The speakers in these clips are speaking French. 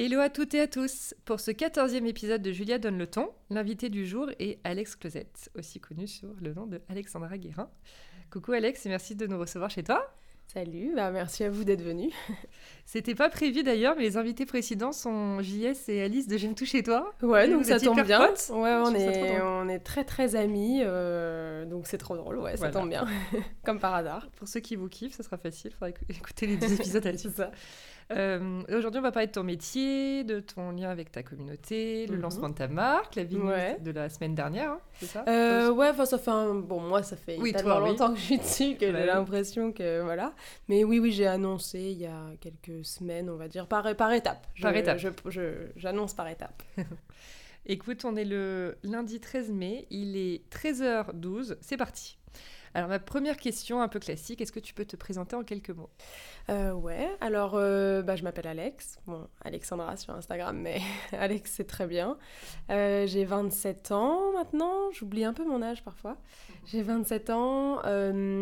Hello à toutes et à tous Pour ce quatorzième épisode de Julia donne le ton, l'invité du jour est Alex Closette, aussi connu sur le nom de Alexandra Guérin. Coucou Alex et merci de nous recevoir chez toi. Salut, bah merci à vous d'être venus. C'était pas prévu d'ailleurs, mais les invités précédents sont JS et Alice de J'aime tout chez toi. Ouais, donc ça tombe bien. Ouais, on est, on est très très amis, euh, donc c'est trop drôle, ouais, ça tombe bien, comme par hasard. Pour ceux qui vous kiffent, ça sera facile, il faudra écouter les deux épisodes à ça. Euh, aujourd'hui, on va parler de ton métier, de ton lien avec ta communauté, le mhm. lancement de ta marque, la vidéo de la semaine dernière, hein, c'est ça euh, Ouais, ça fait un... Bon, moi, ça fait tellement longtemps que je suis dessus que j'ai l'impression que... Voilà. Mais oui, oui, j'ai annoncé il y a quelques semaines, on va dire, par, par étape. par étape. J'annonce par étape. Écoute, on est le lundi 13 mai, il est 13h12, c'est parti. Alors ma première question un peu classique, est-ce que tu peux te présenter en quelques mots? Euh, Ouais, alors euh, bah, je m'appelle Alex, bon Alexandra sur Instagram, mais Alex c'est très bien. Euh, j'ai 27 ans maintenant, j'oublie un peu mon âge parfois. J'ai 27 ans,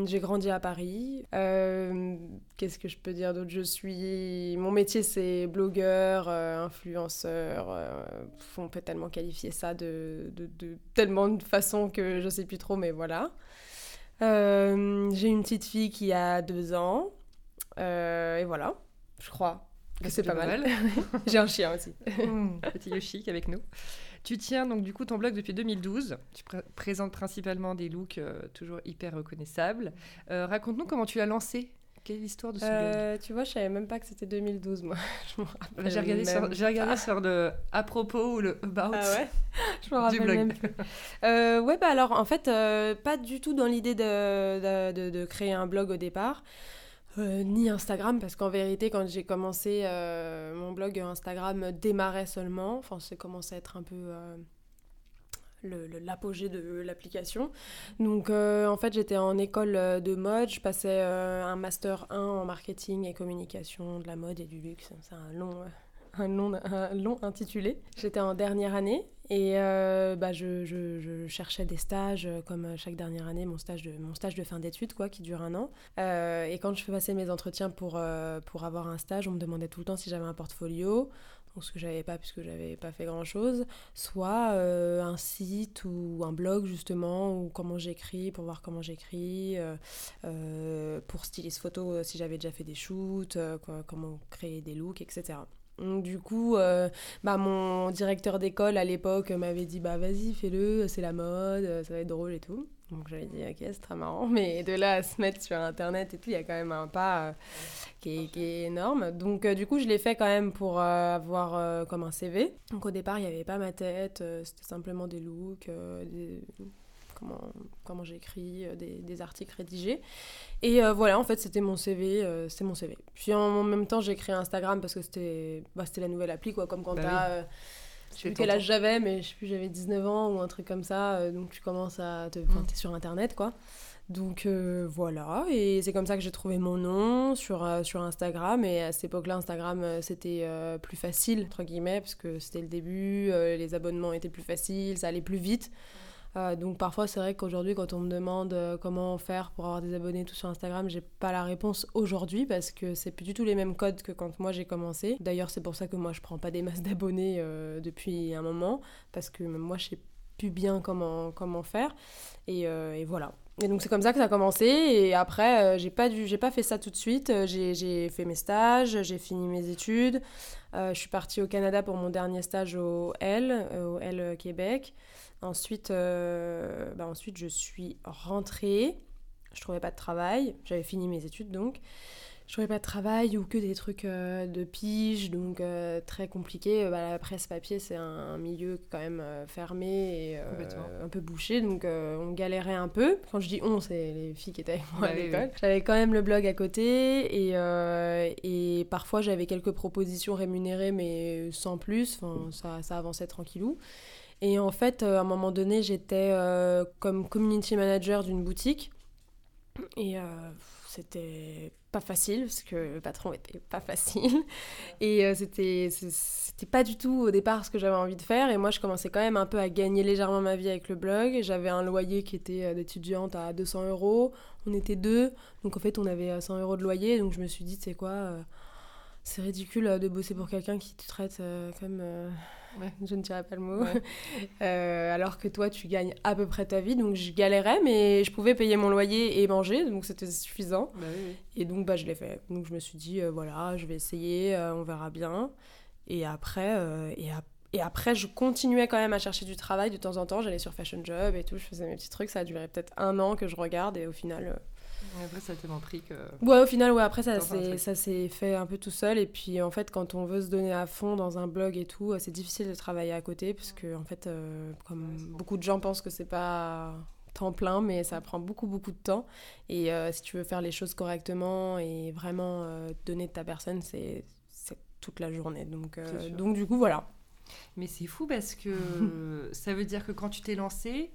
j'ai grandi à Paris. Qu'est-ce que je peux dire d'autre? Je suis... Mon métier c'est blogueur, influenceur, on peut tellement qualifier ça de, de, de tellement de façons que je sais plus trop, mais voilà. Euh, j'ai une petite fille qui a deux ans. Euh, et voilà, je crois que c'est pas mal. j'ai un chien aussi. Mmh, petit Yoshi qui est avec nous. Tu tiens donc du coup ton blog depuis 2012. Tu présentes principalement des looks euh, toujours hyper reconnaissables. Raconte-nous comment tu l'as lancé quelle est l'histoire de ce euh, Tu vois, je savais même pas que c'était 2012, moi. J'ai regardé, sur, j'ai regardé sur le à propos ou le about ah ouais? Je me rappelle du blog. Même euh, ouais, bah alors en fait, euh, pas du tout dans l'idée de, de, de, créer un blog au départ. ni Instagram, parce qu'en vérité, quand j'ai commencé, mon blog Instagram démarrait seulement. Enfin, c'est commencé à être un peu l'apogée de l'application. Donc euh, en fait j'étais en école euh, de mode, je passais euh, un master 1 en marketing et communication de la mode et du luxe. C'est un long, un, long, un long intitulé. J'étais en dernière année et bah, je, je, cherchais des stages comme chaque dernière année, mon stage de, mon stage de fin d'études quoi, qui dure un an. et quand je faisais mes entretiens pour, pour avoir un stage, on me demandait tout le temps si j'avais un portfolio ce que j'avais pas puisque j'avais pas fait grand chose, soit euh, un site ou un blog justement, ou comment j'écris pour voir comment j'écris, euh, euh, pour styliste photo si j'avais déjà fait des shoots, comment créer des looks, etc. Du coup, bah, mon directeur d'école à l'époque m'avait dit bah vas-y fais-le, c'est la mode, ça va être drôle et tout. Donc j'avais dit, ok, c'est très marrant, mais de là à se mettre sur Internet et tout, il y a quand même un pas euh, qui, est, qui, est, énorme. Donc euh, du coup, je l'ai fait quand même pour euh, avoir comme un CV. Donc au départ, il n'y avait pas ma tête, c'était simplement des looks, des, comment, comment j'écris, des, des, articles rédigés. Et voilà, en fait, c'était mon CV, c'est mon CV. Puis en, même temps, j'ai créé Instagram parce que c'était bah, la nouvelle appli, quoi, comme quand bah t'as... Je sais plus quel âge j'avais, mais je sais plus, j'avais 19 ans ou un truc comme ça. Euh, donc tu commences à te. Enfin, mm. sur internet, quoi. Donc euh, voilà, et c'est comme ça que j'ai trouvé mon nom sur, euh, sur Instagram. Et à cette époque-là, Instagram, c'était plus facile, entre guillemets, parce que c'était le début, les abonnements étaient plus faciles, ça allait plus vite. Euh, donc parfois c'est vrai qu'aujourd'hui quand on me demande euh, comment faire pour avoir des abonnés tout sur Instagram, j'ai pas la réponse aujourd'hui parce que c'est plus du tout les mêmes codes que quand moi j'ai commencé. D'ailleurs c'est pour ça que moi je prends pas des masses d'abonnés euh, depuis un moment parce que moi je sais plus bien comment, comment faire et, voilà. Et donc c'est comme ça que ça a commencé et après j'ai pas pas fait ça tout de suite, j'ai fait mes stages, j'ai fini mes études. je suis partie au Canada pour mon dernier stage au L, au L Québec. Ensuite, euh, bah ensuite, je suis rentrée. Je trouvais pas de travail. J'avais fini mes études donc. Je trouvais pas de travail ou que des trucs euh, de pige, donc euh, très compliqué. Bah, la presse papier, c'est un, milieu quand même fermé et un peu bouché, donc on galérait un peu. Quand je dis on, c'est les filles qui étaient avec moi à l'école. J'avais quand même le blog à côté et, et parfois j'avais quelques propositions rémunérées, mais sans plus. Enfin, ça, ça avançait tranquillou. Et en fait, à un moment donné, j'étais comme community manager d'une boutique. Et c'était pas facile parce que le patron était pas facile. Et euh, c'était c'était pas du tout au départ ce que j'avais envie de faire. Et moi je commençais quand même un peu à gagner légèrement ma vie avec le blog. J'avais un loyer qui était euh, d'étudiante à 200 euros. On était deux. Donc en fait on avait 100 euh, euros de loyer. Donc je me suis dit c'est quoi c'est ridicule de bosser pour quelqu'un qui te traite comme je ne dirais pas le mot. Euh, alors que toi, tu gagnes à peu près ta vie. Donc, je galérais, mais je pouvais payer mon loyer et manger. Donc, c'était suffisant. Bah et donc, bah, je l'ai fait. Donc, je me suis dit, euh, voilà, je vais essayer, euh, on verra bien. Et après, et, et, après, je continuais quand même à chercher du travail de temps en temps. J'allais sur Fashion Job et tout. Je faisais mes petits trucs. Ça a duré peut-être un an que je regarde. Et au final après, ça a tellement pris que. Ouais, au final, ouais, après, ça s'est fait un peu tout seul. Et puis, en fait, quand on veut se donner à fond dans un blog et tout, c'est difficile de travailler à côté. Parce que, en fait, euh, comme beaucoup de gens pensent que c'est pas temps plein, mais ça prend beaucoup, beaucoup de temps. Et euh, si tu veux faire les choses correctement et vraiment euh, donner de ta personne, c'est toute la journée. Donc, donc, du coup, voilà. Mais c'est fou parce que ça veut dire que quand tu t'es lancé,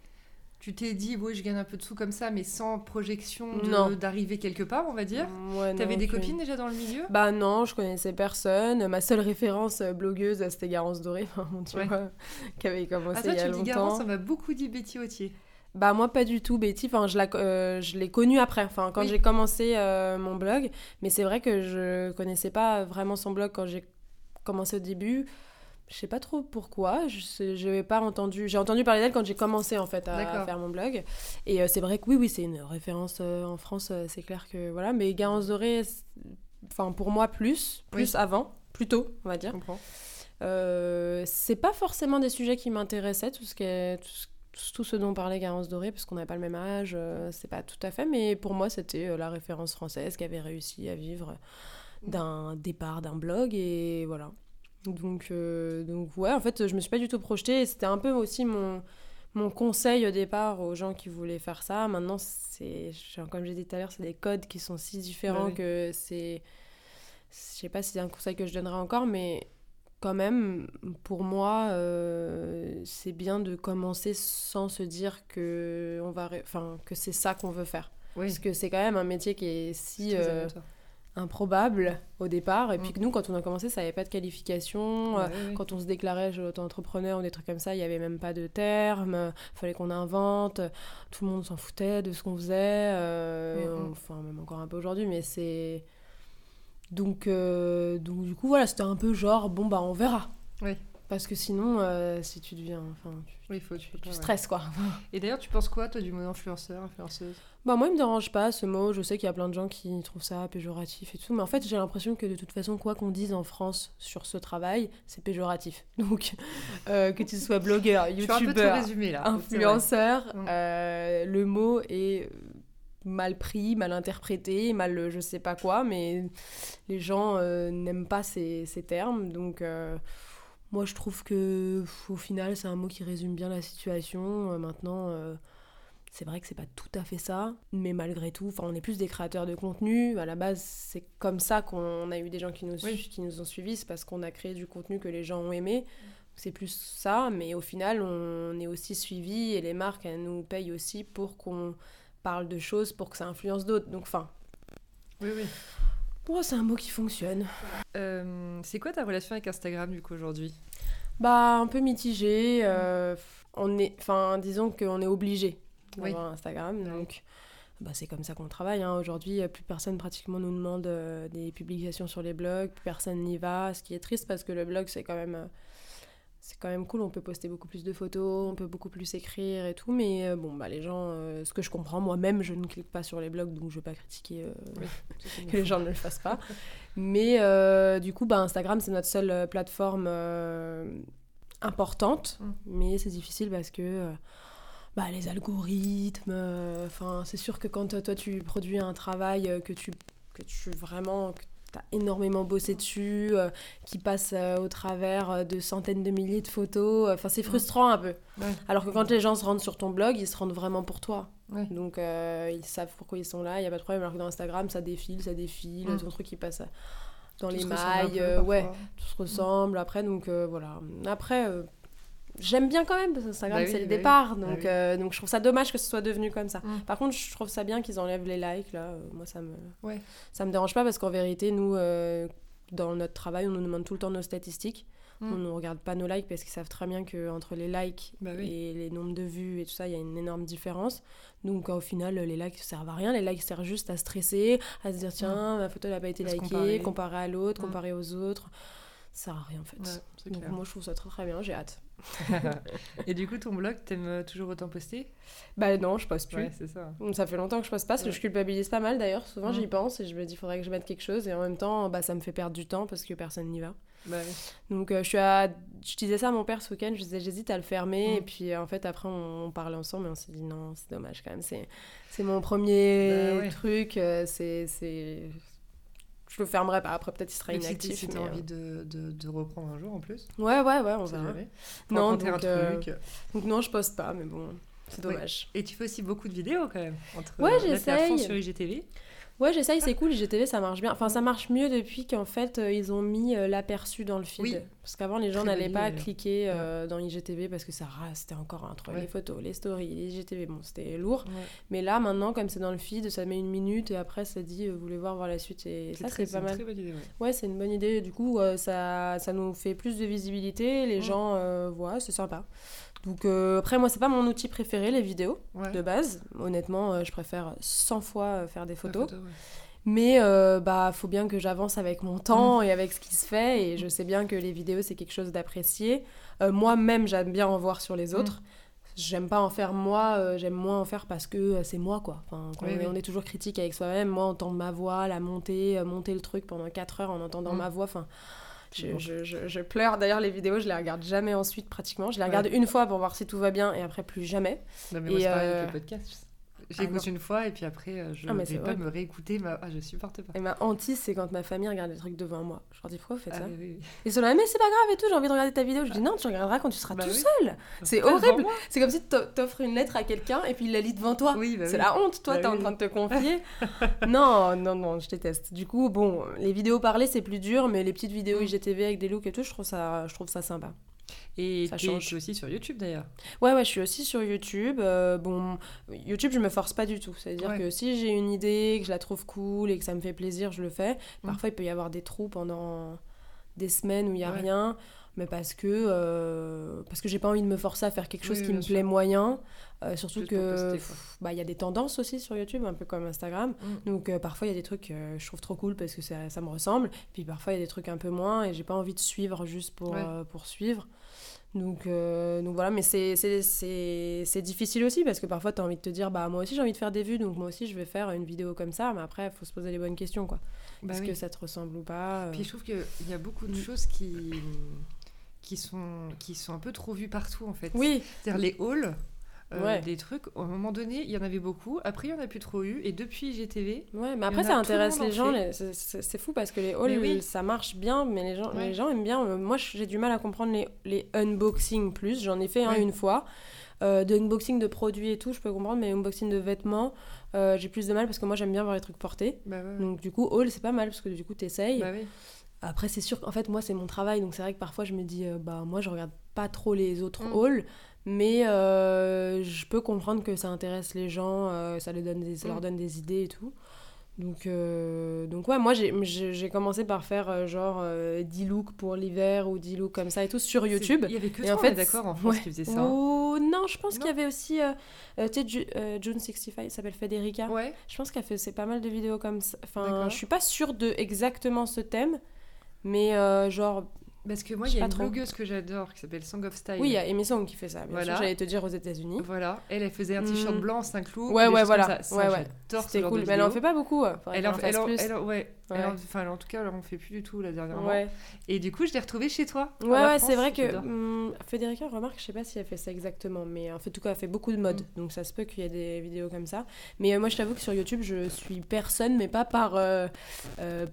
tu t'es dit, oui, je gagne un peu de sous comme ça, mais sans projection d'arriver quelque part, on va dire. Ouais, T'avais des copines déjà dans le milieu? Bah non, je connaissais personne. Ma seule référence euh, blogueuse, c'était Garance Doré, tu vois, qui avait commencé ah, il y a tu longtemps. Dis Garance, on m'a beaucoup dit Betty Autier. Bah moi pas du tout Betty, enfin je euh, l'ai connue après, enfin quand j'ai commencé euh, mon blog, mais c'est vrai que je connaissais pas vraiment son blog quand j'ai commencé au début. Je sais pas trop pourquoi. Je n'avais pas entendu. J'ai entendu parler d'elle quand j'ai commencé en fait à, faire mon blog. Et euh, c'est vrai que oui, oui, c'est une référence euh, en France. Euh, c'est clair que voilà. Mais Garance Doré, enfin pour moi plus, plus avant, plus tôt, on va dire. Je c'est pas forcément des sujets qui m'intéressaient, tout ce qui est, tout ce, dont parlait Garance Doré, parce qu'on n'a pas le même âge, c'est pas tout à fait, mais pour moi, c'était la référence française qui avait réussi à vivre d'un départ d'un blog, et voilà. Donc, euh, donc ouais, en fait, je me suis pas du tout projetée. C'était un peu aussi mon, mon conseil au départ aux gens qui voulaient faire ça. Maintenant, c'est, comme j'ai dit tout à l'heure, c'est des codes qui sont si différents que c'est... Je sais pas si c'est un conseil que je donnerai encore, mais quand même, pour moi, euh, c'est bien de commencer sans se dire que, on va enfin, que c'est ça qu'on veut faire. Parce que c'est quand même un métier qui est si improbable au départ. Et puis mm. que nous, quand on a commencé, ça n'avait pas de qualification. Euh, quand on se déclarait auto-entrepreneur ou des trucs comme ça, il n'y avait même pas de terme. Il fallait qu'on invente. Tout le monde s'en foutait de ce qu'on faisait. Euh, mm, mm. enfin, même encore un peu aujourd'hui, mais c'est... Donc, euh, donc, du coup, voilà, c'était un peu genre, bon, bah, on verra. Oui. Parce que sinon, euh, si tu deviens. Enfin, tu, oui, faut, tu, tu stresses, quoi. Et d'ailleurs, tu penses quoi, toi, du mot influenceur, influenceuse? Bah, moi, il me dérange pas ce mot. Je sais qu'il y a plein de gens qui trouvent ça péjoratif et tout. Mais en fait, j'ai l'impression que de toute façon, quoi qu'on dise en France sur ce travail, c'est péjoratif. Donc, euh, que tu sois blogueur, youtubeur, influenceur, euh, le mot est mal pris, mal interprété, mal je sais pas quoi, mais les gens n'aiment pas ces, ces, termes. Donc. Moi, je trouve que au final, c'est un mot qui résume bien la situation. Euh, maintenant, euh, c'est vrai que c'est pas tout à fait ça, mais malgré tout, on est plus des créateurs de contenu. À la base, c'est comme ça qu'on a eu des gens qui nous, qui nous ont suivis, c'est parce qu'on a créé du contenu que les gens ont aimé. C'est plus ça, mais au final, on est aussi suivi et les marques, elles nous payent aussi pour qu'on parle de choses pour que ça influence d'autres. Donc, enfin. Oui, oui. Bon, c'est un mot qui fonctionne. Euh, c'est quoi ta relation avec Instagram du coup aujourd'hui? Bah un peu mitigée. Euh, on est, enfin disons qu'on est obligé d'avoir Instagram, donc bah, c'est comme ça qu'on travaille. Hein. Aujourd'hui, plus personne pratiquement nous demande euh, des publications sur les blogs, plus personne n'y va, ce qui est triste parce que le blog c'est quand même c'est quand même cool, on peut poster beaucoup plus de photos, on peut beaucoup plus écrire et tout, mais euh, bon, bah les gens, euh, ce que je comprends, moi-même, je ne clique pas sur les blogs, donc je vais pas critiquer euh, que les gens ne le fassent pas. mais du coup, bah, Instagram, c'est notre seule plateforme importante, mm. mais c'est difficile parce que bah, les algorithmes, enfin, c'est sûr que quand toi, tu produis un travail que tu que tu vraiment t'as énormément bossé dessus, euh, qui passe euh, au travers euh, de centaines de milliers de photos. Enfin, c'est frustrant un peu. Alors que quand les gens se rendent sur ton blog, ils se rendent vraiment pour toi. Donc, ils savent pourquoi ils sont là, il n'y a pas de problème. Alors que dans Instagram, ça défile, ça défile, mm. ton truc qui passe dans les mailles. ouais, tout se ressemble. Après, donc voilà. Après, j'aime bien quand même, parce que Instagram, Bah oui, c'est le bah départ. Bah Donc, oui. euh, donc je trouve ça dommage que ce soit devenu comme ça. Mm. Par contre, je trouve ça bien qu'ils enlèvent les likes, là. Euh, Moi, ça me, Ouais. ça me dérange pas, parce qu'en vérité, nous, euh, dans notre travail, on nous demande tout le temps nos statistiques. Mm. On ne regarde pas nos likes, parce qu'ils savent très bien qu'entre les likes Bah et les nombres de vues et tout ça, il y a une énorme différence. Donc, au final, les likes ne servent à rien. Les likes servent juste à stresser, à se dire, tiens, ma photo n'a pas été likée, comparer à l'autre, Mm. comparer aux autres. Ça sert à rien, en fait. Ouais, Donc, clair. moi, je trouve ça très très bien, j'ai hâte. Et du coup, ton blog, t'aimes euh, toujours autant poster? Bah non, je poste plus. Ouais, c'est ça. Ça fait longtemps que je poste pas, parce que je culpabilise pas mal d'ailleurs. Souvent Mm. j'y pense et je me dis, faudrait que je mette quelque chose. Et en même temps, bah, ça me fait perdre du temps parce que personne n'y va. Bah oui. Donc euh, je suis à... Je disais ça à mon père ce week-end, je disais, j'hésite à le fermer. Mm. Et puis euh, en fait, après, on, on parlait ensemble et on s'est dit, non, c'est dommage quand même. C'est, c'est mon premier Bah ouais. truc. euh, c'est, c'est... Je le fermerai pas. Après, peut-être il sera Mais si inactif. si t'as mais, euh, envie de, de, de reprendre un jour en plus, Ouais, ouais, ouais, on verra. Non, donc, euh. Donc non, je poste pas, mais bon, c'est dommage. Et tu fais aussi beaucoup de vidéos quand même. Entre, Ouais, fond j'essaye. sur IGTV. Ouais, j'essaye, c'est cool, IGTV, ça marche bien. Enfin, ça marche mieux depuis qu'en fait, euh, ils ont mis euh, l'aperçu dans le feed. Oui. Parce qu'avant, les gens n'allaient pas d'ailleurs. cliquer euh, dans IGTV parce que ça restait encore entre Ouais. les photos, les stories, les IGTV. Bon, c'était lourd. Ouais. Mais là, maintenant, comme c'est dans le feed, ça met une minute et après, ça dit, euh, vous voulez voir, voir la suite. Et ça, c'est pas une mal. très bonne idée, ouais. C'est une bonne idée. Du coup, euh, ça, ça nous fait plus de visibilité. Les gens euh, voient, c'est sympa. Donc, euh, après, moi, c'est pas mon outil préféré, les vidéos, Ouais. de base. Honnêtement, euh, je préfère 100 fois euh, faire des photos. photo, ouais. Mais euh, bah faut bien que j'avance avec mon temps et avec ce qui se fait et je sais bien que les vidéos c'est quelque chose d'apprécié. Euh, Moi-même j'aime bien en voir sur les autres. J'aime pas en faire moi, euh, j'aime moins en faire parce que euh, c'est moi quoi. Enfin, Oui, on, est, oui. on est toujours critique avec soi-même. Moi entendre ma voix, la monter, monter le truc pendant 4 heures en entendant Mm. ma voix, enfin je, je, je, je pleure. D'ailleurs les vidéos je les regarde jamais ensuite pratiquement. Je les Ouais. regarde une fois pour voir si tout va bien et après plus jamais. Non, mais moi, Et, pareil euh, avec le podcast. Ah J'écoute non. une fois et puis après, euh, je Ah, mais vais pas me réécouter. Ma... Ah, je supporte pas. Et ma hantise c'est quand ma famille regarde des trucs devant moi. Je leur dis pourquoi vous faites Ah, ça oui, oui. Ils sont là, mais c'est pas grave et tout, j'ai envie de regarder ta vidéo. Je dis non, tu regarderas quand tu seras Bah tout oui. seul. C'est horrible. C'est comme si tu t'offres une lettre à quelqu'un et puis il la lit devant toi. Oui, bah c'est la honte, toi, Bah t'es en train de te confier. non, non, non, je déteste. Du coup, bon, les vidéos parlées, c'est plus dur, mais les petites vidéos Mm. IGTV avec des looks et tout, je trouve ça, je trouve ça sympa. Et Ça change. t'es aussi sur YouTube d'ailleurs. Ouais, ouais, je suis aussi sur YouTube. Euh, bon, YouTube, je me force pas du tout. C'est-à-dire Ouais. que si j'ai une idée, que je la trouve cool et que ça me fait plaisir, je le fais. Mm. Parfois, il peut y avoir des trous pendant des semaines où il y a Ouais. rien, mais parce que euh, parce que j'ai pas envie de me forcer à faire quelque chose Oui, qui me sûr. plaît moyen. Euh, surtout Juste que bah il y a des tendances aussi sur YouTube, un peu comme Instagram. Mm. Donc euh, parfois il y a des trucs que je trouve trop cool parce que ça, ça me ressemble. Puis parfois il y a des trucs un peu moins et j'ai pas envie de suivre juste pour, Ouais. pour suivre. Donc, euh, donc voilà, mais c'est- difficile aussi parce que parfois tu as envie de te dire, bah moi aussi j'ai envie de faire des vues, donc moi aussi je vais faire une vidéo comme ça, mais après il faut se poser les bonnes questions quoi. Bah Est-ce oui. que ça te ressemble ou pas euh? Puis je trouve qu'il y a beaucoup de Mm. choses qui, qui, sont, qui sont un peu trop vues partout en fait. Oui, C'est-à-dire les hauls, euh, Ouais. des trucs, à un moment donné, il y en avait beaucoup. Après, il y en a plus trop eu. Et depuis IGTV, ouais, mais après ça le intéresse les en gens, les- c'est- fou parce que les hauls, oui. ça marche bien, mais les gens, Ouais. les gens aiment bien. Euh, Moi j'ai du mal à comprendre les, les unboxing plus, j'en ai fait un Ouais. une fois. Euh, de unboxing de produits et tout, je peux comprendre, mais unboxing de vêtements, euh, j'ai plus de mal parce que moi j'aime bien voir les trucs portés. bah ouais. Donc du coup, haul c'est pas mal parce que du coup t'essayes. Bah. Après, c'est sûr qu'en fait, moi, c'est mon travail. Donc, c'est vrai que parfois, je me dis, euh, bah, moi, je regarde pas trop les autres Mm. hauls. Mais euh, je peux comprendre que ça intéresse les gens, euh, ça, les donne des, ça Mm. leur donne des idées et tout. Donc, euh, donc ouais, moi, j'ai- commencé par faire genre euh, 10 looks pour l'hiver ou 10 looks comme ça et tout sur YouTube. Il y avait que Et toi, en fait, d'accord, en France, ouais. qui faisait ça. Ou non, je pense qu'il y avait aussi, tu sais, Ju- euh, June65, elle s'appelle Federica. Ouais. Je pense qu'elle fait c'est pas mal de vidéos comme ça. Enfin, je suis pas sûre de exactement ce thème, mais genre, Parce que moi, il y a une blogueuse que j'adore qui s'appelle Song of Style. oui, il y a Amy Song qui fait ça. Bien Voilà. j'allais te dire aux États-Unis. Voilà. Elle, elle faisait un t-shirt Mm. blanc, 5 loups. Ouais, ouais, voilà. ça. Ça, Ouais, ouais. C'était cool, mais elle en fait pas beaucoup. Faudrait Elle en, en elle, en, ouais. Ouais. enfin, en tout cas, elle en fait plus du tout la dernièrement. Ouais, Et du coup, je l'ai retrouvée chez toi. ouais, c'est vrai que hum, Federica, remarque, je sais pas si elle fait ça exactement, mais en fait, en tout cas, elle fait beaucoup de mode, Mm. donc ça se peut qu'il y ait des vidéos comme ça. Mais euh, moi, je t'avoue que sur YouTube, je suis personne, mais pas par. euh, euh,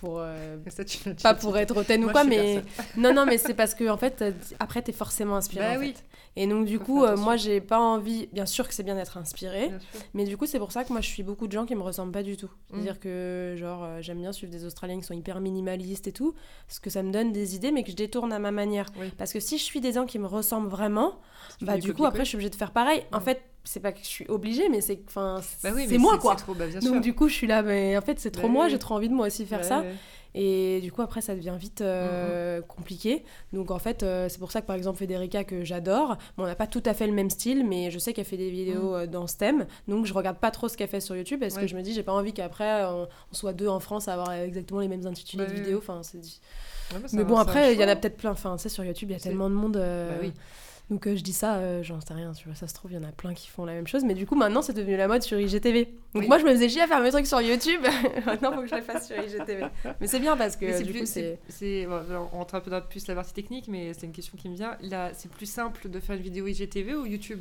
pour. euh, Ça, tu pas pour être hautaine ou Moi, quoi, mais. Non, non, mais c'est parce que, en fait, euh, après, t'es forcément inspiré. Bah en oui. fait. Et donc, du coup, euh, moi, j'ai pas envie. Bien sûr que c'est bien d'être inspiré. Mais du coup, c'est pour ça que moi, je suis beaucoup de gens qui me ressemblent pas du tout. Mm. C'est-à-dire que, genre, euh, j'aime bien suivre des Australiens qui sont hyper minimalistes et tout, parce que ça me donne des idées, mais que je détourne à ma manière. Parce que si je suis des gens qui me ressemblent vraiment, bah du coup, après, je suis obligée de faire pareil. En fait, c'est pas que je suis obligée, mais c'est enfin, bah c'est moi, quoi. Trop, bah, Donc, du coup, je suis là, mais en fait, c'est trop moi, j'ai trop envie de moi aussi faire ça. Et du coup, après, ça devient vite euh, compliqué. Donc, en fait, euh, c'est pour ça que, par exemple, Federica, que j'adore, on n'a pas tout à fait le même style, mais je sais qu'elle fait des vidéos mm. euh, dans ce thème. Donc, je regarde pas trop ce qu'elle fait sur YouTube parce que je me dis, j'ai pas envie qu'après, on, soit deux en France à avoir exactement les mêmes intitulés de vidéos. Enfin, c'est... mais bon, après, il y en a peut-être plein. Enfin, tu sais, sur YouTube, il y a tellement de monde. Bah oui. Donc euh, je dis ça, euh, j'en sais rien, tu vois, ça se trouve, il y en a plein qui font la même chose, mais du coup maintenant c'est devenu la mode sur IGTV. Donc moi je me faisais chier à faire mes trucs sur YouTube, maintenant il faut que je les fasse sur IGTV. Mais c'est bien parce que du coup c'est... on rentre un peu dans plus la partie technique, mais c'est une question qui me vient. Là, c'est plus simple de faire une vidéo IGTV ou YouTube?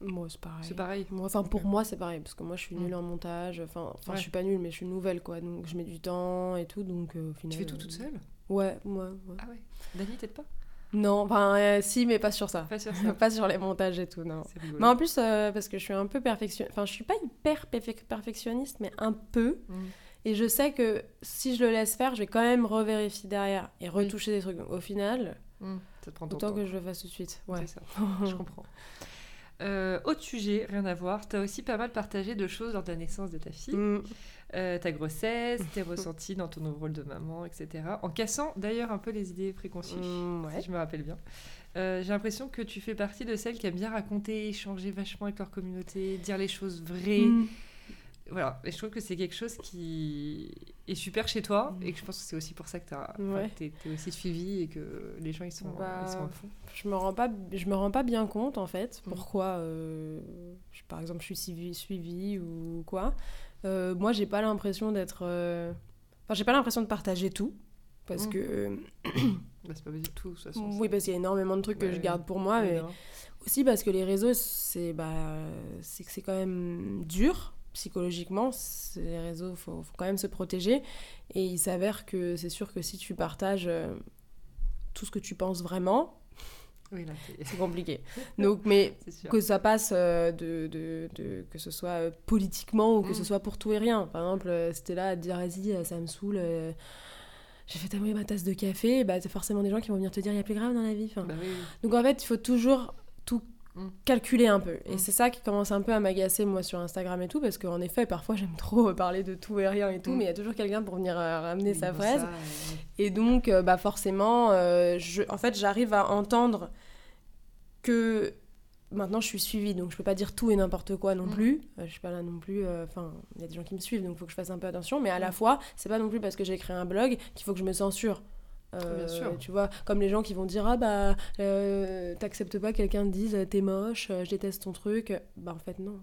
Moi, c'est pareil. C'est pareil. Enfin, pour moi, c'est pareil. Parce que moi, je suis nulle mm. en montage. Enfin, enfin je suis pas nulle, mais je suis nouvelle, quoi. Donc, je mets du temps et tout. Donc, euh, au final. Tu fais tout toute seule? Ouais, moi. Ouais, Ah ouais. Dani, t'aides pas? Non, enfin, euh, si, mais pas sur ça. Pas sur ça. pas sur les montages et tout, non. Mais en plus, euh, parce que je suis un peu perfectionniste. Enfin, je suis pas hyper perfectionniste, mais un peu. Mm. Et je sais que si je le laisse faire, je vais quand même revérifier derrière et retoucher des trucs. Au final, mm. ça te prend autant que je le fasse tout de suite. Ouais. Ça. je comprends. Euh, autre sujet, rien à voir, tu as aussi pas mal partagé de choses lors de la naissance de ta fille. Mm. Euh, ta grossesse, tes ressentis dans ton rôle de maman, etc. En cassant d'ailleurs un peu les idées préconçues, mm, si je me rappelle bien. Euh, j'ai l'impression que tu fais partie de celles qui aiment bien raconter, échanger vachement avec leur communauté, dire les choses vraies. Mm. Voilà, et je trouve que c'est quelque chose qui est super chez toi et que je pense que c'est aussi pour ça que tu es, aussi suivi et que les gens ils sont, bah, ils sont à fond. Je me rends pas je me rends pas bien compte en fait pourquoi euh, par exemple je suis suivie, suivie ou quoi. Euh, moi, j'ai pas l'impression d'être. Euh, enfin, j'ai pas l'impression de partager tout. Parce mmh. que. bah, c'est pas possible tout, de toute façon. Oui, parce qu'il y a énormément de trucs que je garde pour moi. Mais aussi parce que les réseaux, c'est bah, c'est quand même dur psychologiquement. Les réseaux, il faut, faut, quand même se protéger. Et il s'avère que c'est sûr que si tu partages euh, tout ce que tu penses vraiment, c'est compliqué. Donc, mais que ça passe euh, de, de, de, que ce soit euh, politiquement ou que ce mm. soit pour tout et rien. Par exemple, euh, c'était là à dire vas-y, ça me saoule. j'ai fait tomber ma tasse de café, bah, c'est forcément des gens qui vont venir te dire il y a plus grave dans la vie. Bah Donc en fait, il faut toujours tout. Calculer un peu. Et mm. c'est ça qui commence un peu à m'agacer moi sur Instagram et tout, parce qu'en effet, parfois j'aime trop parler de tout et rien et tout, mais il y a toujours quelqu'un pour venir ramener sa fraise. Et donc, bah forcément, je, en fait, j'arrive à entendre que maintenant je suis suivie, donc je peux pas dire tout et n'importe quoi non mm. plus. Euh, je suis pas là non plus. Euh, enfin, il y a des gens qui me suivent, donc il faut que je fasse un peu attention. Mais à la mm. fois, c'est pas non plus parce que j'ai créé un blog qu'il faut que je me censure. Euh, Bien sûr. Tu vois, comme les gens qui vont dire ah bah t'acceptes pas quelqu'un te dise t'es moche, je déteste ton truc. Bah en fait non.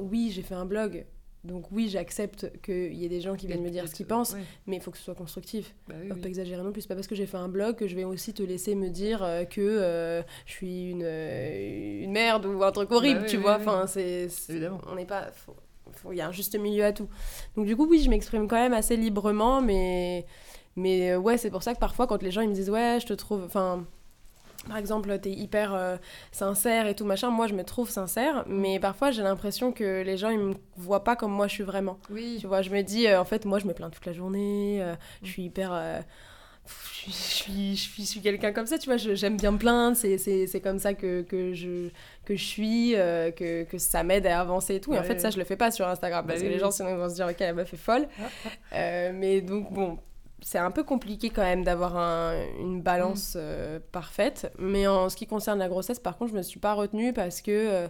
oui, j'ai fait un blog donc oui, j'accepte qu'il y ait des gens qui viennent me dire ce qu'ils pensent, mais il faut que ce soit constructif. Bah faut pas exagérer non plus. C'est pas parce que j'ai fait un blog que je vais aussi te laisser me dire euh, que euh, je suis une, euh, une, merde ou un truc horrible, bah tu vois. Enfin, c'est, on n'est pas. Il y a un juste milieu à tout. Donc du coup, oui, je m'exprime quand même assez librement, mais mais ouais, c'est pour ça que parfois, quand les gens ils me disent ouais, je te trouve, enfin par exemple, t'es hyper euh, sincère et tout machin, moi je me trouve sincère, mais parfois j'ai l'impression que les gens ils me voient pas comme moi je suis vraiment. Oui. Tu vois, je me dis, euh, en fait, moi je me plains toute la journée, euh, je suis hyper. je suis, je suis, suis quelqu'un comme ça, tu vois, j'aime bien me plaindre, c'est comme ça que, que, je, que je suis, que, que ça m'aide à avancer et tout. et en fait, ça, je le fais pas sur Instagram, parce bah que les gens sinon ils vont se dire, ok, elle meuf est folle. Mais donc, bon, c'est un peu compliqué quand même d'avoir une balance mm. euh, parfaite. Mais en ce qui concerne la grossesse, par contre, je me suis pas retenue parce que. Euh,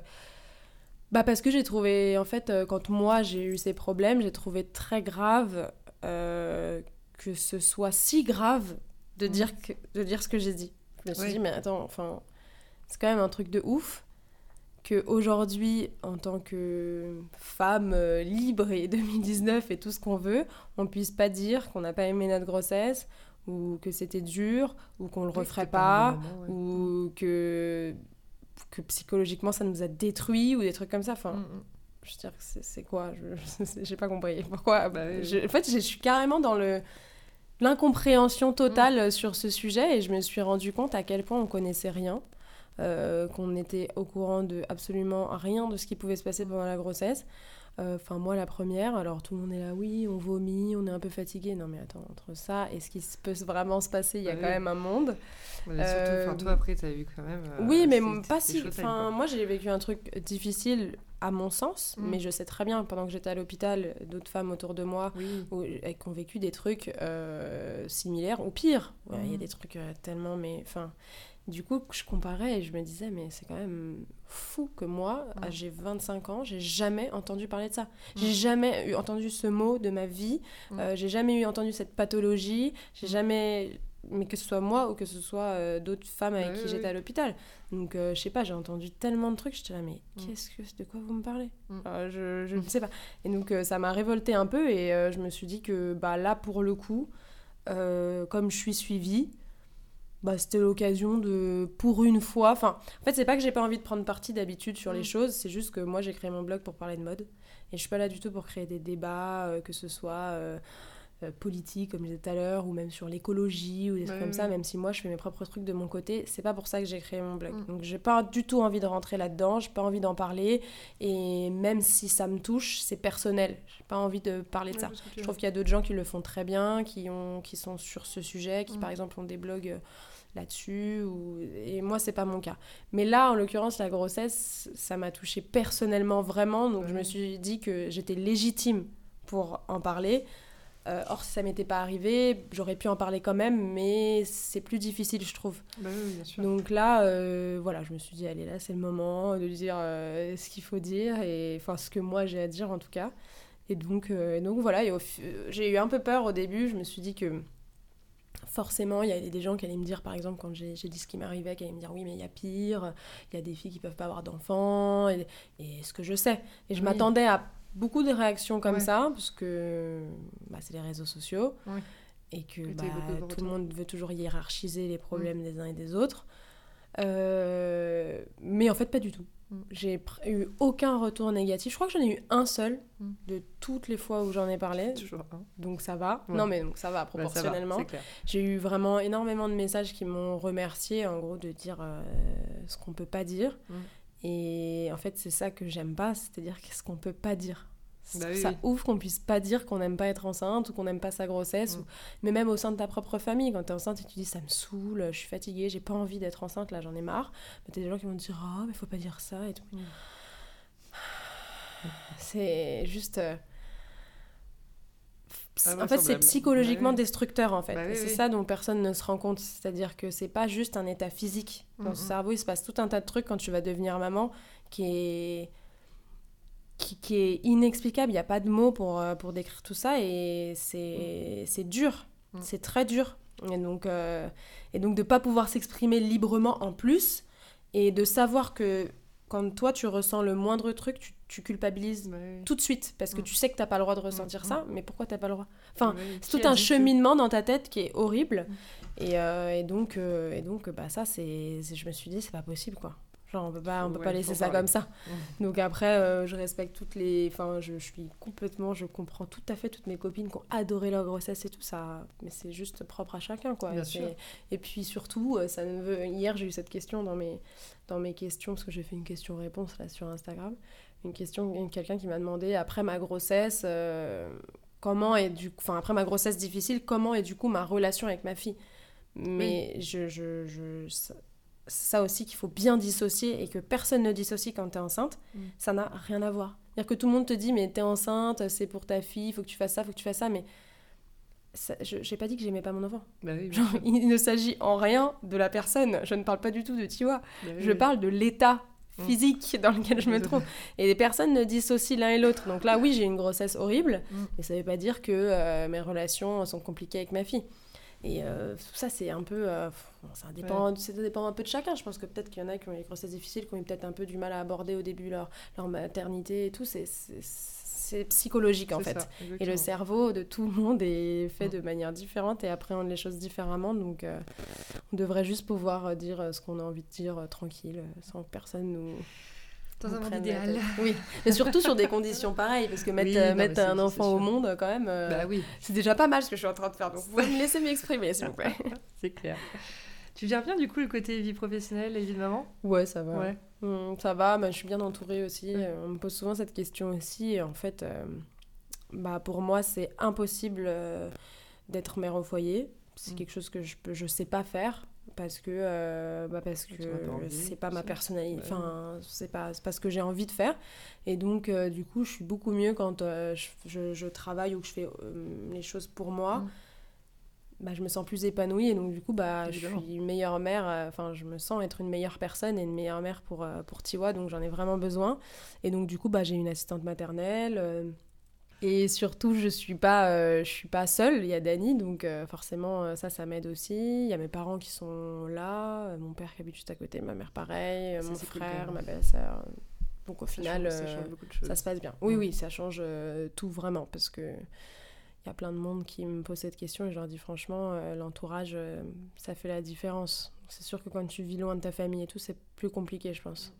bah parce que j'ai trouvé, en fait, euh, quand moi j'ai eu ces problèmes, j'ai trouvé très grave que ce soit si grave de, mm. dire, que, de dire ce que j'ai dit. Je me suis dit, mais attends, enfin, c'est quand même un truc de ouf qu'aujourd'hui, en tant que femme euh, libre et 2019 et tout ce qu'on veut, on puisse pas dire qu'on n'a pas aimé notre grossesse ou que c'était dur ou qu'on le referait pas, ou que, que psychologiquement ça nous a détruit ou des trucs comme ça. Enfin, mm, mm. je veux dire, c'est quoi? Je n'ai pas compris. Pourquoi? Bah, En fait, je suis carrément dans le l'incompréhension totale mm. sur ce sujet et je me suis rendu compte à quel point on connaissait rien. Euh, qu'on était au courant de absolument rien de ce qui pouvait se passer pendant la grossesse. Enfin, moi, la première, alors tout le monde est là, oui, on vomit, on est un peu fatigué. Non, mais attends, entre ça et ce qui peut vraiment se passer, il y a Bah quand même un monde. Mais surtout, enfin, Euh, toi après, t'as vu quand même. euh, oui, mais pas si. Enfin, moi, j'ai vécu un truc difficile à mon sens, Mm. mais je sais très bien, pendant que j'étais à l'hôpital, d'autres femmes autour de moi Oui. qui ont vécu des trucs euh, similaires ou pires. Ouais, Il y a Mhm. des trucs euh, tellement, mais enfin. Du coup, je comparais et je me disais, mais c'est quand même fou que moi, Mhm. j'ai 25 ans, j'ai jamais entendu parler de ça. J'ai jamais eu entendu ce mot de ma vie. Euh, j'ai jamais eu entendu cette pathologie. J'ai jamais. Mais que ce soit moi ou que ce soit euh, d'autres femmes avec qui j'étais à l'hôpital. Donc, euh, je sais pas, j'ai entendu tellement de trucs. J'étais là, mais qu'est-ce que. De quoi vous me parlez? Je, je ne sais pas. Et donc, ça m'a révolté un peu. Et je me suis dit que bah, là, pour le coup, comme je suis suivie, bah, c'était l'occasion de, pour une fois, enfin, en fait, c'est pas que j'ai pas envie de prendre parti d'habitude sur les Mm. choses, c'est juste que moi, j'ai créé mon blog pour parler de mode, et je suis pas là du tout pour créer des débats, euh, que ce soit euh, euh, politique, comme je disais tout à l'heure, ou même sur l'écologie, ou des trucs comme ça, ouais. même si moi, je fais mes propres trucs de mon côté, c'est pas pour ça que j'ai créé mon blog. Mm. Donc, j'ai pas du tout envie de rentrer là-dedans, j'ai pas envie d'en parler, et même si ça me touche, c'est personnel, j'ai pas envie de parler de Ouais, ça. je trouve qu'il y a d'autres gens qui le font très bien, qui, ont, qui sont sur ce sujet, qui Mm. par exemple ont des blogs euh, là-dessus. Ou... Et moi, c'est pas mon cas. Mais là, en l'occurrence, la grossesse, ça m'a touchée personnellement vraiment. Donc je me Ouais. suis dit que j'étais légitime pour en parler. Euh, or, si ça m'était pas arrivé, j'aurais pu en parler quand même, mais c'est plus difficile, je trouve. Bah oui, bien sûr. Donc là, euh, voilà, je me suis dit, allez, là, c'est le moment de dire euh, ce qu'il faut dire, et enfin, ce que moi j'ai à dire en tout cas. Et donc, et donc voilà, j'ai eu un peu peur au début, je me suis dit que forcément, il y avait des gens qui allaient me dire, par exemple, quand j'ai dit ce qui m'arrivait, qui allaient me dire, oui, mais il y a pire, il y a des filles qui peuvent pas avoir d'enfants, et, et ce que je sais. Et je Oui. m'attendais à beaucoup de réactions comme Ouais. ça, parce que bah, c'est les réseaux sociaux, et que bah, tout le monde veut toujours hiérarchiser les problèmes des uns et des autres. Euh, mais en fait, pas du tout. J'ai eu aucun retour négatif. Je crois que j'en ai eu un seul Mm. de toutes les fois où j'en ai parlé. Toujours un. Donc ça va. Ouais. Non, mais donc ça va Bah, proportionnellement. J'ai eu vraiment énormément de messages qui m'ont remercié, en gros, de dire euh, ce qu'on peut pas dire. Mm. Et en fait, c'est ça que j'aime pas, c'est-à-dire qu'est-ce qu'on peut pas dire? Bah oui, ça ouf qu'on puisse pas dire qu'on n'aime pas être enceinte ou qu'on n'aime pas sa grossesse. Mm. ou- Mais même au sein de ta propre famille, quand t'es enceinte et tu dis ça me saoule, je suis fatiguée, j'ai pas envie d'être enceinte, là j'en ai marre. Mais t'as des gens qui vont te dire oh mais faut pas dire ça et tout. Mm. C'est juste. euh, Ah, en fait, c'est psychologiquement Bah destructeur en fait. Bah oui, c'est oui. ça dont personne ne se rend compte. C'est-à-dire que c'est pas juste un état physique. Dans Mm, ce mm. cerveau, il se passe tout un tas de trucs quand tu vas devenir maman qui est qui, qui est inexplicable. Il n'y a pas de mots pour, euh, pour décrire tout ça et c'est dur. Mm. C'est très dur. Et donc, euh, et donc de pas pouvoir s'exprimer librement en plus et de savoir que quand toi tu ressens le moindre truc, tu, tu culpabilises Bah oui. tout de suite parce que Mm. tu sais que t'as pas le droit de ressentir Mm, ça, mais pourquoi t'as pas le droit? Enfin, Bah oui. c'est tout un cheminement dans ta tête qui est horrible. Et, euh, et donc, euh, et donc bah, ça, c'est- je me suis dit, c'est pas possible, quoi. Genre, on peut pas, on peut ouais, pas laisser ça parler. comme ça. Donc après, euh, je respecte toutes les... Enfin, je, je suis complètement... Je comprends tout à fait toutes mes copines qui ont adoré leur grossesse et tout ça. Mais c'est juste propre à chacun, quoi. Bien Et sûr. Et puis surtout, euh, ça ne veut... Hier, j'ai eu cette question dans mes, dans mes questions, parce que j'ai fait une question-réponse, là, sur Instagram. Une question, quelqu'un qui m'a demandé, après ma grossesse... euh, Comment est du enfin après ma grossesse difficile, comment est du coup ma relation avec ma fille? Mais je, je, je ça, ça aussi qu'il faut bien dissocier et que personne ne dissocie quand t'es enceinte, Mm. ça n'a rien à voir. C'est-à-dire que tout le monde te dit mais t'es enceinte, c'est pour ta fille, il faut que tu fasses ça, faut que tu fasses ça, mais ça- je j'ai pas dit que j'aimais pas mon enfant. Bah oui, Genre, il ne s'agit en rien de la personne. Je ne parle pas du tout de Tiwa. Bah oui, Je oui. parle de l'état Mm. physique dans lequel je me trouve. Et les personnes ne dissocient l'un et l'autre. Donc là, oui, j'ai une grossesse horrible, Mm. mais ça veut pas dire que euh, mes relations sont compliquées avec ma fille. Et euh, tout ça, c'est un peu. euh, ça, dépend, ça dépend un peu de chacun. Je pense que peut-être qu'il y en a qui ont des grossesses difficiles, qui ont eu peut-être un peu du mal à aborder au début leur, leur maternité et tout. C'est- psychologique en fait. ça, Et le cerveau de tout le monde est fait Mm. de manière différente et appréhende les choses différemment. Donc, euh, on devrait juste pouvoir euh, dire euh, ce qu'on a envie de dire euh, tranquille, euh, sans que personne nous. Dans un monde idéal. Oui, mais surtout sur des conditions pareilles, parce que mettre, Oui, euh, non, mettre un enfant au monde, euh, quand même, euh, Bah oui, c'est déjà pas mal ce que je suis en train de faire. Donc, vous pouvez me laisser m'exprimer, s'il vous plaît. c'est clair. Tu gères bien du coup le côté vie professionnelle et vie de maman? Ouais, ça va. Ouais. Hum, ça va, bah, je suis bien entourée aussi. On me pose souvent cette question aussi. Et en fait, bah, pour moi, c'est impossible d'être mère au foyer. C'est mm. quelque chose que je ne je sais pas faire parce que euh, bah parce que c'est pas ma personnalité enfin c'est pas pas ce que j'ai envie de faire. Et donc euh, du coup je suis beaucoup mieux quand euh, je, je, travaille ou que je fais les choses pour moi. Mm. bah, je me sens plus épanouie et donc du coup bah je suis une meilleure mère enfin je me sens être une meilleure personne et une meilleure mère pour pour Tiwa donc j'en ai vraiment besoin. Et donc du coup bah j'ai une assistante maternelle et surtout, je suis pas, euh, je suis pas seule. Il y a Dani, donc euh, forcément, euh, ça, ça m'aide aussi. Il y a mes parents qui sont là, mon père qui habite juste à côté, ma mère pareil, mon frère, ma belle-sœur. Donc au final, ça, se passe bien. Oui, oui, ça change tout vraiment parce que il y a plein de monde qui me pose cette question et je leur dis franchement, l'entourage, ça fait la différence. C'est sûr que quand tu vis loin de ta famille et tout, c'est plus compliqué, je pense.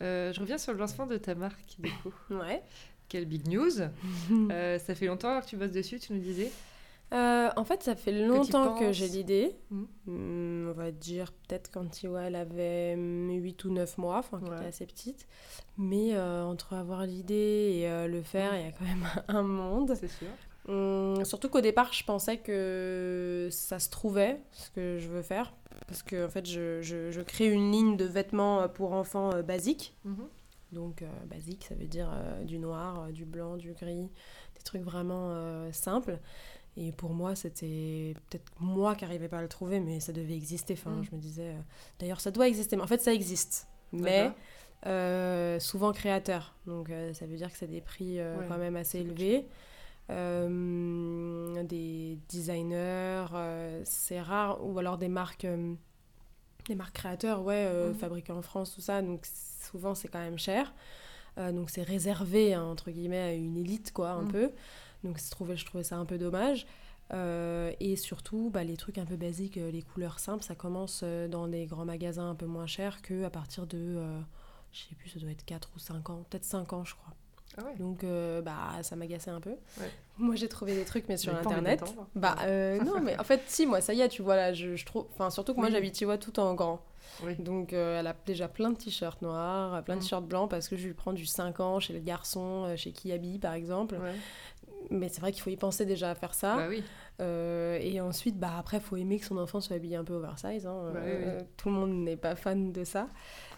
je reviens sur le lancement de ta marque, du coup. ouais. Quelle big news euh, Ça fait longtemps que tu bosses dessus, tu nous disais euh, en fait, ça fait longtemps que, j'ai l'idée. Hmm. Hmm, on va dire peut-être quand Tiwa elle avait 8 ou 9 mois, enfin, quand elle était assez petite. Mais euh, entre avoir l'idée et le faire, il y a quand même un monde. C'est sûr. Hum, surtout qu'au départ, je pensais que ça se trouvait, ce que je veux faire. Parce que, en fait, je, je, crée une ligne de vêtements pour enfants basiques. Mhm. Donc euh, basique, ça veut dire euh, du noir, euh, du blanc, du gris, des trucs vraiment simples. Et pour moi, c'était peut-être moi qui n'arrivais pas à le trouver, mais ça devait exister. Enfin, mm. je me disais, d'ailleurs, ça doit exister. Mais en fait, ça existe. Mais souvent créateur. Donc, ça veut dire que c'est des prix quand même assez élevés. des designers, c'est rare. Ou alors des marques, des marques créateurs, ouais, mm. fabriquées en France, tout ça. Donc, souvent c'est quand même cher. Euh, donc c'est réservé, hein, entre guillemets, à une élite, quoi, un mm. peu. Donc je trouvais, je trouvais ça un peu dommage. Euh, et surtout, bah, les trucs un peu basiques, euh, les couleurs simples, ça commence dans des grands magasins un peu moins chers qu'à partir de, je sais plus, ça doit être 4 ou 5 ans, peut-être 5 ans, je crois. Ah ouais. Donc, bah, ça m'agaçait un peu. Moi, j'ai trouvé des trucs, mais sur Internet. bah, non, mais en fait, si, moi, ça y est, tu vois, là, je, je trouve... Enfin, surtout que moi, j'habite, tu vois, tout en grand. Donc euh, elle a déjà plein de t-shirts noirs, plein de mm. t-shirts blancs parce que je lui prends du 5 ans chez les garçons, euh, chez Kiabi par exemple. Mais c'est vrai qu'il faut y penser déjà à faire ça. Bah oui. Euh, et ensuite, bah, après, il faut aimer que son enfant soit habillé un peu oversize. Hein. Bah euh, tout le monde n'est pas fan de ça.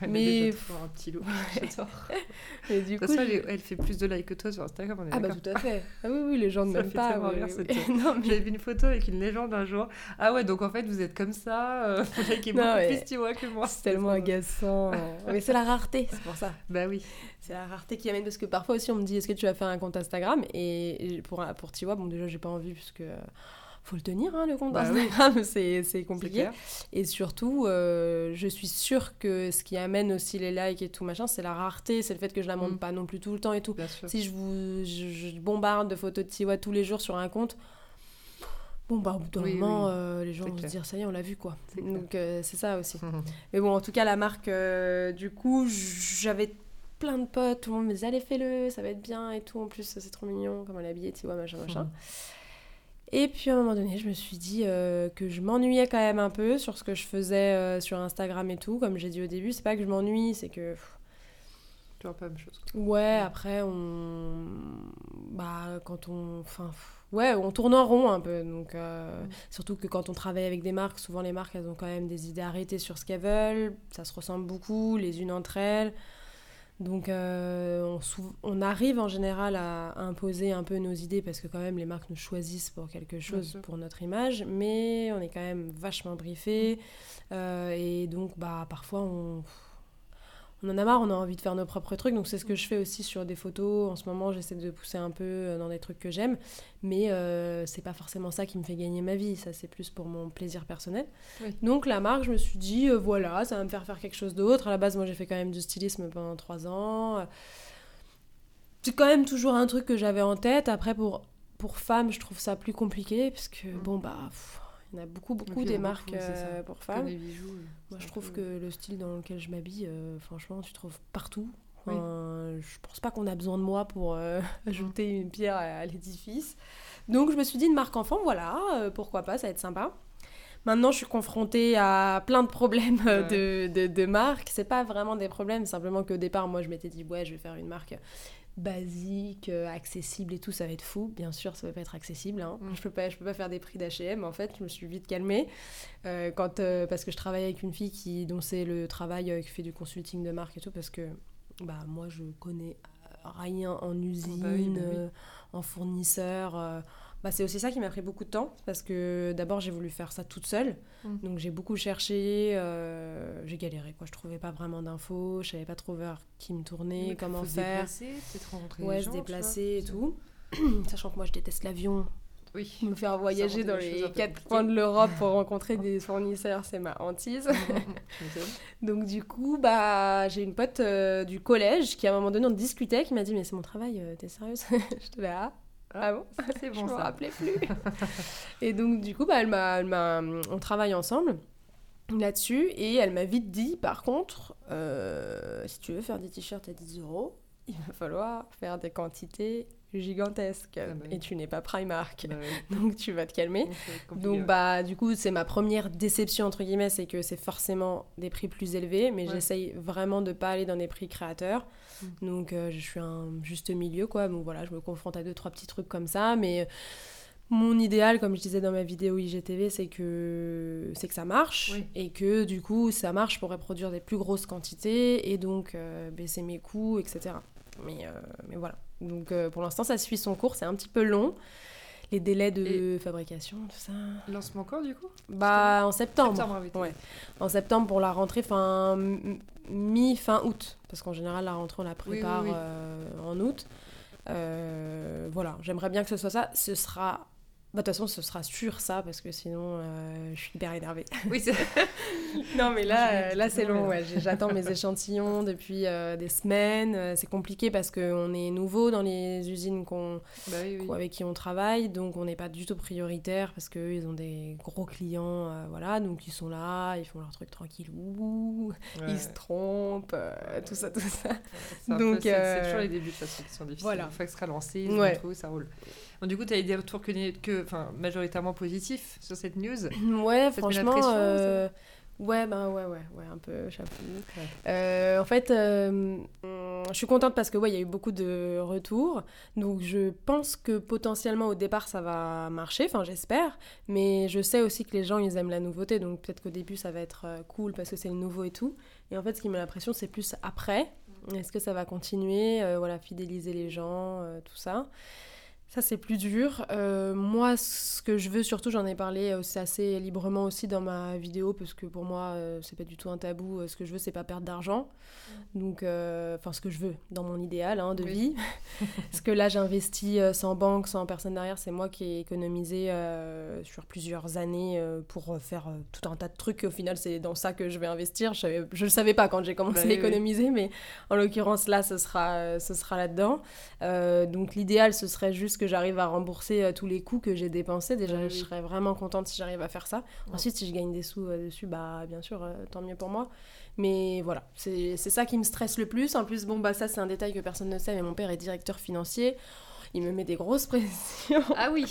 mais, mais un petit loup, j'adore. mais du coup, elle, fait plus de likes que toi sur Instagram. ah, bah tout à fait. Ah oui, oui, les gens ne m'aiment pas. non, mais... J'avais vu une photo avec une légende un jour. Ah ouais, donc en fait, vous êtes comme ça. Euh, vous likez beaucoup plus Tiwa que moi. C'est tellement agaçant. mais c'est la rareté, c'est pour ça. Bah oui. C'est la rareté qui amène parce que parfois aussi on me dit est-ce que tu vas faire un compte Instagram? Et pour pour Tiwa bon déjà j'ai pas envie puisque faut le tenir, hein, le compte bah Instagram, c'est compliqué. Et surtout, euh, je suis sûre que ce qui amène aussi les likes et tout machin, c'est la rareté, c'est le fait que je la montre mm. pas non plus tout le temps et tout. Si je vous je, bombarde de photos de Tiwa tous les jours sur un compte, bon bah au bout d'un moment, euh, les gens vont se dire ça y est, on l'a vu quoi. Donc euh, c'est ça aussi. Mais bon, en tout cas, la marque, du coup, j'avais plein de potes, tout le monde me disait allez fais-le, ça va être bien et tout. En plus, c'est trop mignon, comme elle est habillée, Tiwa, machin, machin. Et puis à un moment donné, je me suis dit euh, que je m'ennuyais quand même un peu sur ce que je faisais euh, sur Instagram et tout. Comme j'ai dit au début, c'est pas que je m'ennuie, c'est que. Tu vois pas la même chose. Ouais, après, on. Bah, quand on. Enfin. Ouais, on tourne en rond un peu. Donc, euh, mm. Surtout que quand on travaille avec des marques, souvent les marques, elles ont quand même des idées arrêtées sur ce qu'elles veulent. Ça se ressemble beaucoup, les unes entre elles. Donc euh, on, arrive en général à, imposer un peu nos idées parce que quand même les marques nous choisissent pour quelque chose, pour notre image, mais on est quand même vachement briefé euh, et donc bah parfois on on en a marre, on a envie de faire nos propres trucs. Donc c'est ce que je fais aussi sur des photos. En ce moment, j'essaie de pousser un peu euh, dans des trucs que j'aime, mais euh, c'est pas forcément ça qui me fait gagner ma vie. Ça, c'est plus pour mon plaisir personnel. Donc la marque, je me suis dit, euh, voilà, ça va me faire faire quelque chose d'autre. À la base, moi, j'ai fait quand même du stylisme pendant trois ans. C'est quand même toujours un truc que j'avais en tête. Après, pour pour femmes, je trouve ça plus compliqué parce que mm. bon bah. Il y en a beaucoup, beaucoup des marques euh, pour femmes. Moi, je trouve que le style dans lequel je m'habille, euh, franchement, tu trouves partout. Je pense pas qu'on a besoin de moi pour euh, ajouter une pierre à, l'édifice. Donc, je me suis dit, une marque enfant, voilà, pourquoi pas, ça va être sympa. Maintenant, je suis confrontée à plein de problèmes de, de, de marque. C'est pas vraiment des problèmes, simplement qu'au départ, moi, je m'étais dit, ouais, je vais faire une marque basique, euh, accessible et tout, ça va être fou. Bien sûr, ça va pas être accessible. Hein. Mm. Je peux pas, je peux pas faire des prix d'H&M. En fait, je me suis vite calmée euh, quand euh, parce que je travaille avec une fille qui dont c'est le travail qui fait du consulting de marque et tout parce que bah moi je connais rien en usine, bah bah en fournisseur bah, c'est aussi ça qui m'a pris beaucoup de temps parce que d'abord j'ai voulu faire ça toute seule. Mm. donc j'ai beaucoup cherché euh, j'ai galéré quoi. Je trouvais pas vraiment d'infos je savais pas trop vers qui me tourner comment faire se déplacer, ouais se déplacer et tout. Sachant que moi je déteste l'avion. Oui. me faire voyager dans les quatre coins de l'Europe pour rencontrer des fournisseurs, c'est ma hantise. Donc du coup, bah, j'ai une pote euh, du collège qui à un moment donné on discutait, qui m'a dit mais c'est mon travail, euh, t'es sérieuse? Je te là. Ah, ah bon C'est bon, je me rappelais plus. et donc, du coup, bah, elle m'a, on travaille ensemble là-dessus. Et elle m'a vite dit, par contre, euh, si tu veux faire des t-shirts à 10 euros, il va falloir faire des quantités gigantesques. Ah bah et tu n'es pas Primark. Bah donc tu vas te calmer. Donc bah du coup c'est ma première déception entre guillemets, c'est que c'est forcément des prix plus élevés, mais j'essaye vraiment de pas aller dans des prix créateurs. Mm. Donc euh, je suis un juste milieu quoi. Donc voilà, je me confronte à deux trois petits trucs comme ça, mais mon idéal, comme je disais dans ma vidéo IGTV, c'est que, c'est que ça marche et que du coup ça marche pour reproduire des plus grosses quantités et donc euh, baisser mes coûts, etc. Mais, euh, mais voilà. Donc euh, pour l'instant ça suit son cours, c'est un petit peu long. Les délais de fabrication, tout ça. Lancement quand du coup? Bah en septembre. septembre ouais. En septembre pour la rentrée, fin mi-fin août. Parce qu'en général la rentrée on la prépare en août. voilà, j'aimerais bien que ce soit ça. Ce sera bah, de toute façon, ce sera sûr ça, parce que sinon, euh, je suis hyper énervée. Oui, c'est... non, mais là, euh, là c'est long. Ouais. J'attends mes échantillons depuis euh, des semaines. C'est compliqué parce qu'on est nouveau dans les usines qu'on... Bah avec qui on travaille. Donc, on n'est pas du tout prioritaire parce qu'eux, ils ont des gros clients. voilà, donc ils sont là, ils font leur truc tranquille. Ils se trompent, tout ça, tout ça. donc, c'est, toujours les débuts de façon qui sont difficiles. Voilà. Une fois que ce sera lancé, ils trouve, ça roule du coup, tu as des retours que, que, majoritairement positifs sur cette news Ouais, franchement. Euh, ouais, ben ouais, ouais, ouais, un peu chapeau. Euh, en fait, euh, je suis contente parce que ouais, il y a eu beaucoup de retours. Donc je pense que potentiellement au départ ça va marcher, enfin j'espère. Mais je sais aussi que les gens ils aiment la nouveauté, donc peut-être qu'au début ça va être cool parce que c'est le nouveau et tout. Et en fait, ce qui met l'impression, c'est plus après. Est-ce que ça va continuer, voilà, fidéliser les gens, tout ça. Ça, c'est plus dur. Euh, moi, ce que je veux, surtout, j'en ai parlé aussi assez librement aussi dans ma vidéo, parce que pour moi, euh, c'est pas du tout un tabou. Euh, ce que je veux, c'est pas perdre d'argent. Mm. Donc, enfin, ce que je veux dans mon idéal hein, de vie. parce que là, j'investis sans banque, sans personne derrière. C'est moi qui ai économisé sur plusieurs années pour faire tout un tas de trucs. Au final, c'est dans ça que je vais investir. Je ne le savais pas quand j'ai commencé bah à économiser, mais en l'occurrence, là, ce sera, ce sera là-dedans. donc, l'idéal, ce serait juste que j'arrive à rembourser euh, tous les coûts que j'ai dépensés, déjà je serais vraiment contente si j'arrive à faire ça. Ensuite, si je gagne des sous euh, dessus, bah bien sûr, euh, tant mieux pour moi. Mais voilà, c'est ça qui me stresse le plus. En plus, bon, bah ça c'est un détail que personne ne sait, mais mon père est directeur financier il me met des grosses pressions. Ah oui,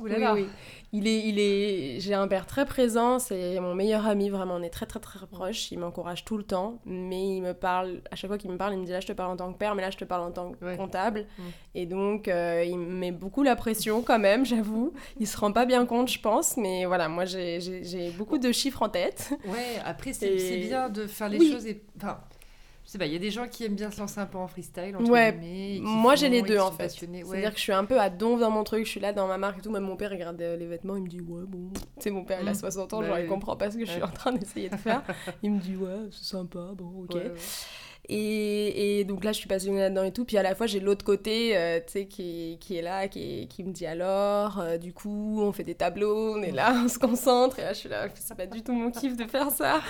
oui, oui. Il est, il est... J'ai un père très présent, c'est mon meilleur ami, vraiment, on est très très très proches, il m'encourage tout le temps, mais il me parle, à chaque fois qu'il me parle, il me dit là je te parle en tant que père, mais là je te parle en tant que comptable. Mm. Et donc euh, il me met beaucoup la pression quand même, j'avoue. Il se rend pas bien compte, je pense, mais voilà, moi j'ai beaucoup de chiffres en tête. Ouais, après c'est bien de faire les choses et... Enfin, sais il y a des gens qui aiment bien se lancer un peu en freestyle. Entre ouais, moi j'ai les deux en fait. C'est-à-dire que je suis un peu à donf dans mon truc, je suis là dans ma marque et tout. Même mon père regarde euh, les vêtements, il me dit ouais, bon. Tu sais, mon père il a 60 mmh. ans, bah genre il comprend pas ce que je suis en train d'essayer de faire. il me dit ouais, c'est sympa, bon, ok. Et, et, donc là, je suis passionnée là-dedans et tout. Puis à la fois, j'ai l'autre côté, euh, tu sais, qui, qui, est là, qui, qui me dit alors, euh, du coup, on fait des tableaux, on est là, on se concentre. Et là, je suis là, c'est pas du tout mon kiff de faire ça.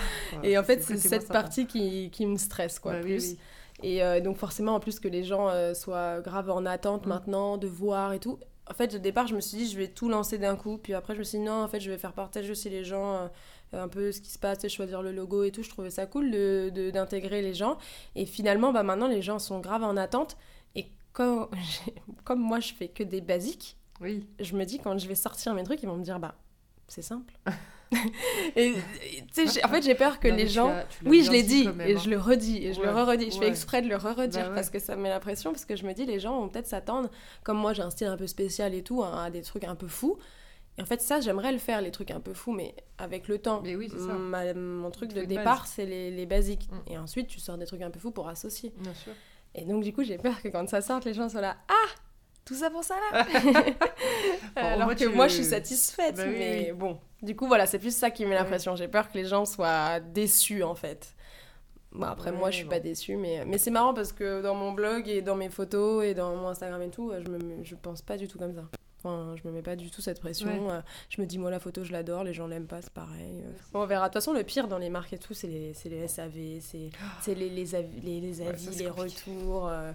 et en fait, c'est cette partie qui, qui, me stresse, quoi, bah plus. Et euh, donc forcément, en plus que les gens soient grave en attente mm. maintenant de voir et tout. En fait, au départ, je me suis dit, je vais tout lancer d'un coup. Puis après, je me suis dit, non, en fait, je vais faire partager aussi les gens un peu ce qui se passe, choisir le logo et tout. Je trouvais ça cool d'intégrer de, d'intégrer les gens. Et finalement, bah, maintenant, les gens sont grave en attente. Et comme, comme moi, je fais que des basiques, oui. je me dis, quand je vais sortir mes trucs, ils vont me dire, bah, c'est simple. et en fait, j'ai peur que les gens. oui, je l'ai dit, et je le redis, et je le re-redis. Je fais exprès de le re-redire bah parce que ça me met la pression, parce que je me dis, les gens vont peut-être s'attendre, comme moi j'ai un style un peu spécial et tout, hein, à des trucs un peu fous. Et en fait, ça, j'aimerais le faire, les trucs un peu fous, mais avec le temps. Mais oui, ça. mon truc de départ, c'est les, les, basiques. Mm. Et ensuite, tu sors des trucs un peu fous pour associer. Bien sûr. Et donc, du coup, j'ai peur que quand ça sorte, les gens soient là Ah Tout ça pour ça là Alors que moi, je suis satisfaite. Bah mais bon, du coup, voilà, c'est plus ça qui met la pression. J'ai peur que les gens soient déçus, en fait. Bon, après, moi, je suis pas déçue, mais, mais c'est marrant parce que dans mon blog et dans mes photos et dans mon Instagram et tout, je, me, je pense pas du tout comme ça. Enfin, je me mets pas du tout cette pression. Euh, je me dis, moi, la photo, je l'adore, les gens l'aiment pas, c'est pareil. Euh. on verra. De toute façon, le pire dans les marques et tout, c'est les, les SAV, c'est les, les, avis, les, les, avis, les retours. Euh.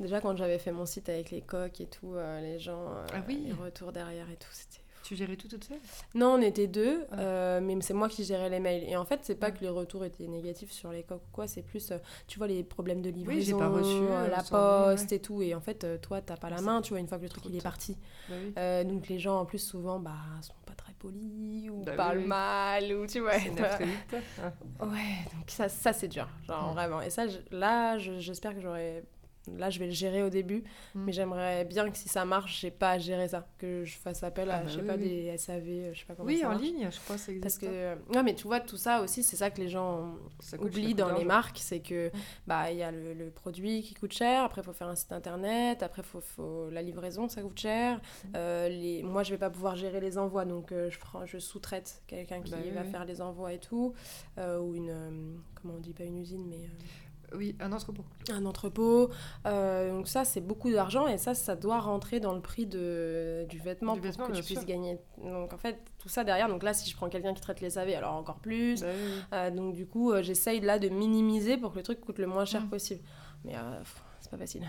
Déjà, quand j'avais fait mon site avec les coques et tout, les gens, ah oui. les retours derrière et tout, c'était tu gérais tout toute seule? Non, on était deux, ah. euh, mais c'est moi qui gérais les mails. Et en fait, c'est pas que les retours étaient négatifs sur les coques ou quoi, c'est plus, euh, tu vois, les problèmes de livraison, oui, j'ai pas reçu, euh, la poste et tout. Et en fait, toi, t'as pas la main, tu vois, une fois que le truc il est parti. Bah donc les gens, en plus, souvent, bah, sont pas très polis ou bah parlent mal ou tu vois. Ouais, donc ça, ça c'est dur, genre vraiment. Et ça, là, j'espère que j'aurais là je vais le gérer au début mm. mais j'aimerais bien que si ça marche j'ai pas à gérer ça que je fasse appel à ah bah je sais pas des SAV euh, je sais pas comment oui en ligne je crois c'est parce que non mais tu vois tout ça aussi c'est ça que les gens oublient dans les marques c'est que mm. bah il y a le, produit qui coûte cher après il faut faire un site internet après faut, faut la livraison ça coûte cher mm. euh, les moi je vais pas pouvoir gérer les envois donc euh, je prends je sous-traite quelqu'un qui bah va faire les envois et tout ou une comment on dit pas une usine mais oui, un entrepôt. Un entrepôt. Euh, donc ça, c'est beaucoup d'argent et ça, ça doit rentrer dans le prix de, du vêtement pour que tu puisses gagner. Donc en fait, tout ça derrière, donc là, si je prends quelqu'un qui traite les AV, alors encore plus. Bah euh, donc du coup, euh, j'essaye là de minimiser pour que le truc coûte le moins cher mm. possible. Mais c'est pas facile.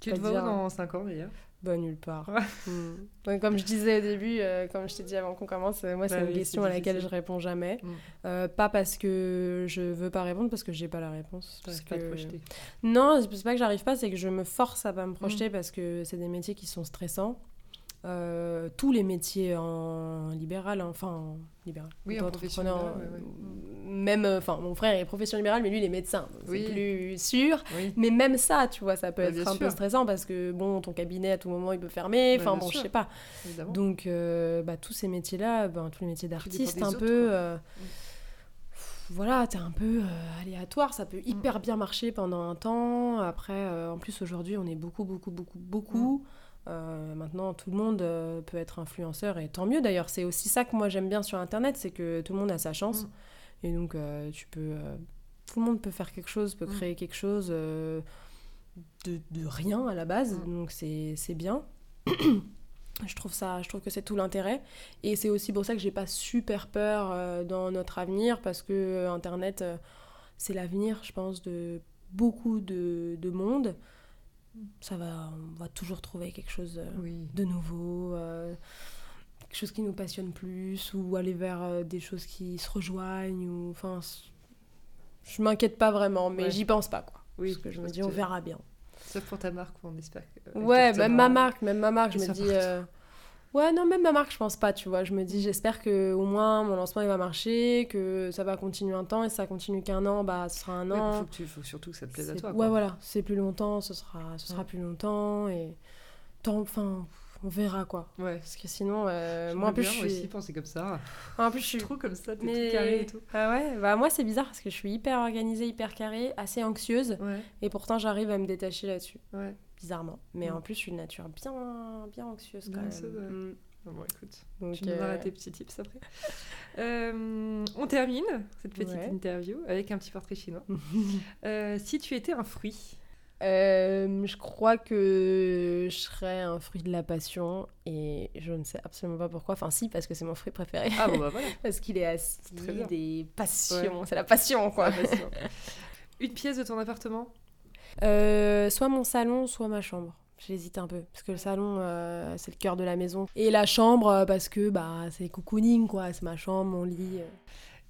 Tu te vois dans 5 ans d'ailleurs? Bah, nulle part. Hmm. comme je disais au début, euh, comme je t'ai dit avant qu'on commence, euh, moi, c'est bah une question à laquelle je réponds jamais. Hmm. Euh, pas parce que je veux pas répondre, parce que j'ai pas la réponse. Parce que... Pas non, c'est pas que j'arrive pas, c'est que je me force à pas me projeter hmm. parce que c'est des métiers qui sont stressants. Euh, tous les métiers en libéral, hein, enfin en libéral, oui, en profession même, euh, enfin mon frère est profession libérale, mais lui il est médecin, c'est plus sûr. Mais même ça, tu vois, ça peut être un peu stressant parce que bon, ton cabinet à tout moment il peut fermer, enfin bon, je sais pas. Donc euh, bah, tous ces métiers-là, ben, tous les métiers d'artiste un peu. voilà, t'es un peu aléatoire, ça peut mm. hyper bien marcher pendant un temps. Après, en plus aujourd'hui, on est beaucoup, beaucoup, beaucoup, beaucoup. Mm. Euh, maintenant, tout le monde euh, peut être influenceur et tant mieux d'ailleurs. C'est aussi ça que moi j'aime bien sur Internet, c'est que tout le monde a sa chance. Mm. Et donc, euh, tu peux. tout le monde peut faire quelque chose, peut mm. créer quelque chose de, de, rien à la base. Mm. Donc, c'est bien. je trouve ça je trouve que c'est tout l'intérêt et c'est aussi pour ça que j'ai pas super peur dans notre avenir parce que internet c'est l'avenir je pense de beaucoup de, de monde ça va, on va toujours trouver quelque chose euh, de nouveau, euh, quelque chose qui nous passionne plus, ou aller vers euh, des choses qui se rejoignent. Ou, enfin, je m'inquiète pas vraiment, mais j'y pense pas, quoi. Oui, parce que je me dis, on verra bien. Sauf pour ta marque, on espère. Que, ouais, même ma marque, même ma marque, je me dis. Ouais, non, même ma marque, je pense pas, tu vois. Je me dis, j'espère que au moins mon lancement il va marcher, que ça va continuer un temps, et si ça continue qu'un an, bah ce sera un an. Il faut, que tu, faut surtout que ça te plaise à toi. Ouais, voilà, c'est plus longtemps, ce sera, ce sera plus longtemps, et tant, enfin, on verra quoi. Ouais. Parce que sinon, euh, moi en plus, je suis. aussi penser comme ça. En plus, je suis trop comme ça, t'es Mais... tout carré et tout. Ah ouais, bah moi c'est bizarre parce que je suis hyper organisée, hyper carrée, assez anxieuse, et pourtant j'arrive à me détacher là-dessus. Ouais. Bizarrement. Mais mm. en plus, je suis de nature bien, bien anxieuse quand même. Mm. Bon, écoute, Donc, tu nous euh... tes petits tips après. Euh, on termine cette petite interview avec un petit portrait chinois. Euh, si tu étais un fruit euh, Je crois que je serais un fruit de la passion et je ne sais absolument pas pourquoi. Enfin, si, parce que c'est mon fruit préféré. Ah bon, bah voilà. parce qu'il est acide et passion. C'est la passion, quoi. La passion. Une pièce de ton appartement? Soit mon salon, soit ma chambre. J'hésite un peu parce que le salon euh, c'est le cœur de la maison et la chambre euh, parce que bah c'est cocooning quoi, c'est ma chambre, mon lit. Euh.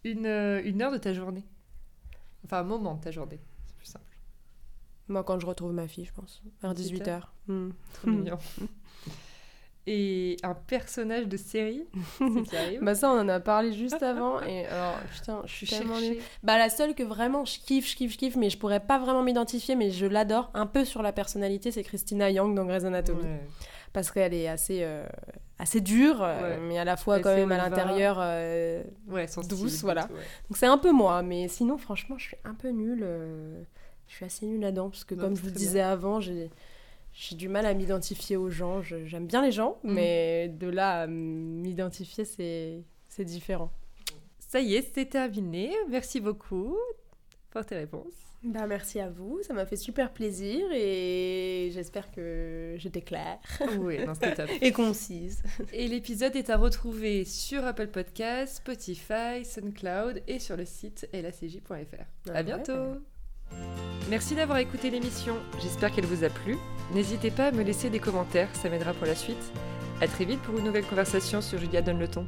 Une, une heure de ta journée. Enfin un moment de ta journée, c'est plus simple. Moi quand je retrouve ma fille, je pense, vers 18h. Hmm. Trop mignon. et un personnage de série Bah ça, on en a parlé juste avant. Et alors, putain, je suis tellement nulle. Bah la seule que vraiment je kiffe, je kiffe, je kiffe, mais je pourrais pas vraiment m'identifier, mais je l'adore un peu sur la personnalité, c'est Christina Young dans Grey's Anatomy. Parce qu'elle est assez, euh, assez dure, euh, mais à la fois quand même à l'intérieur euh, douce, voilà. Donc c'est un peu moi, mais sinon, franchement, je suis un peu nulle. je suis assez nulle là-dedans, parce que comme je vous disais avant, j'ai j'ai du mal à m'identifier aux gens. J'aime bien les gens, mm. mais de là à m'identifier, c'est différent. Ça y est, c'est terminé. Merci beaucoup pour tes réponses. Bah, merci à vous, ça m'a fait super plaisir et j'espère que j'étais claire. Oui, c'était top. et concise. Et l'épisode est à retrouver sur Apple Podcasts, Spotify, SoundCloud et sur le site lacj.fr. À ah bientôt. Merci d'avoir écouté l'émission, j'espère qu'elle vous a plu. N'hésitez pas à me laisser des commentaires, ça m'aidera pour la suite. A très vite pour une nouvelle conversation sur Julia Donne le ton.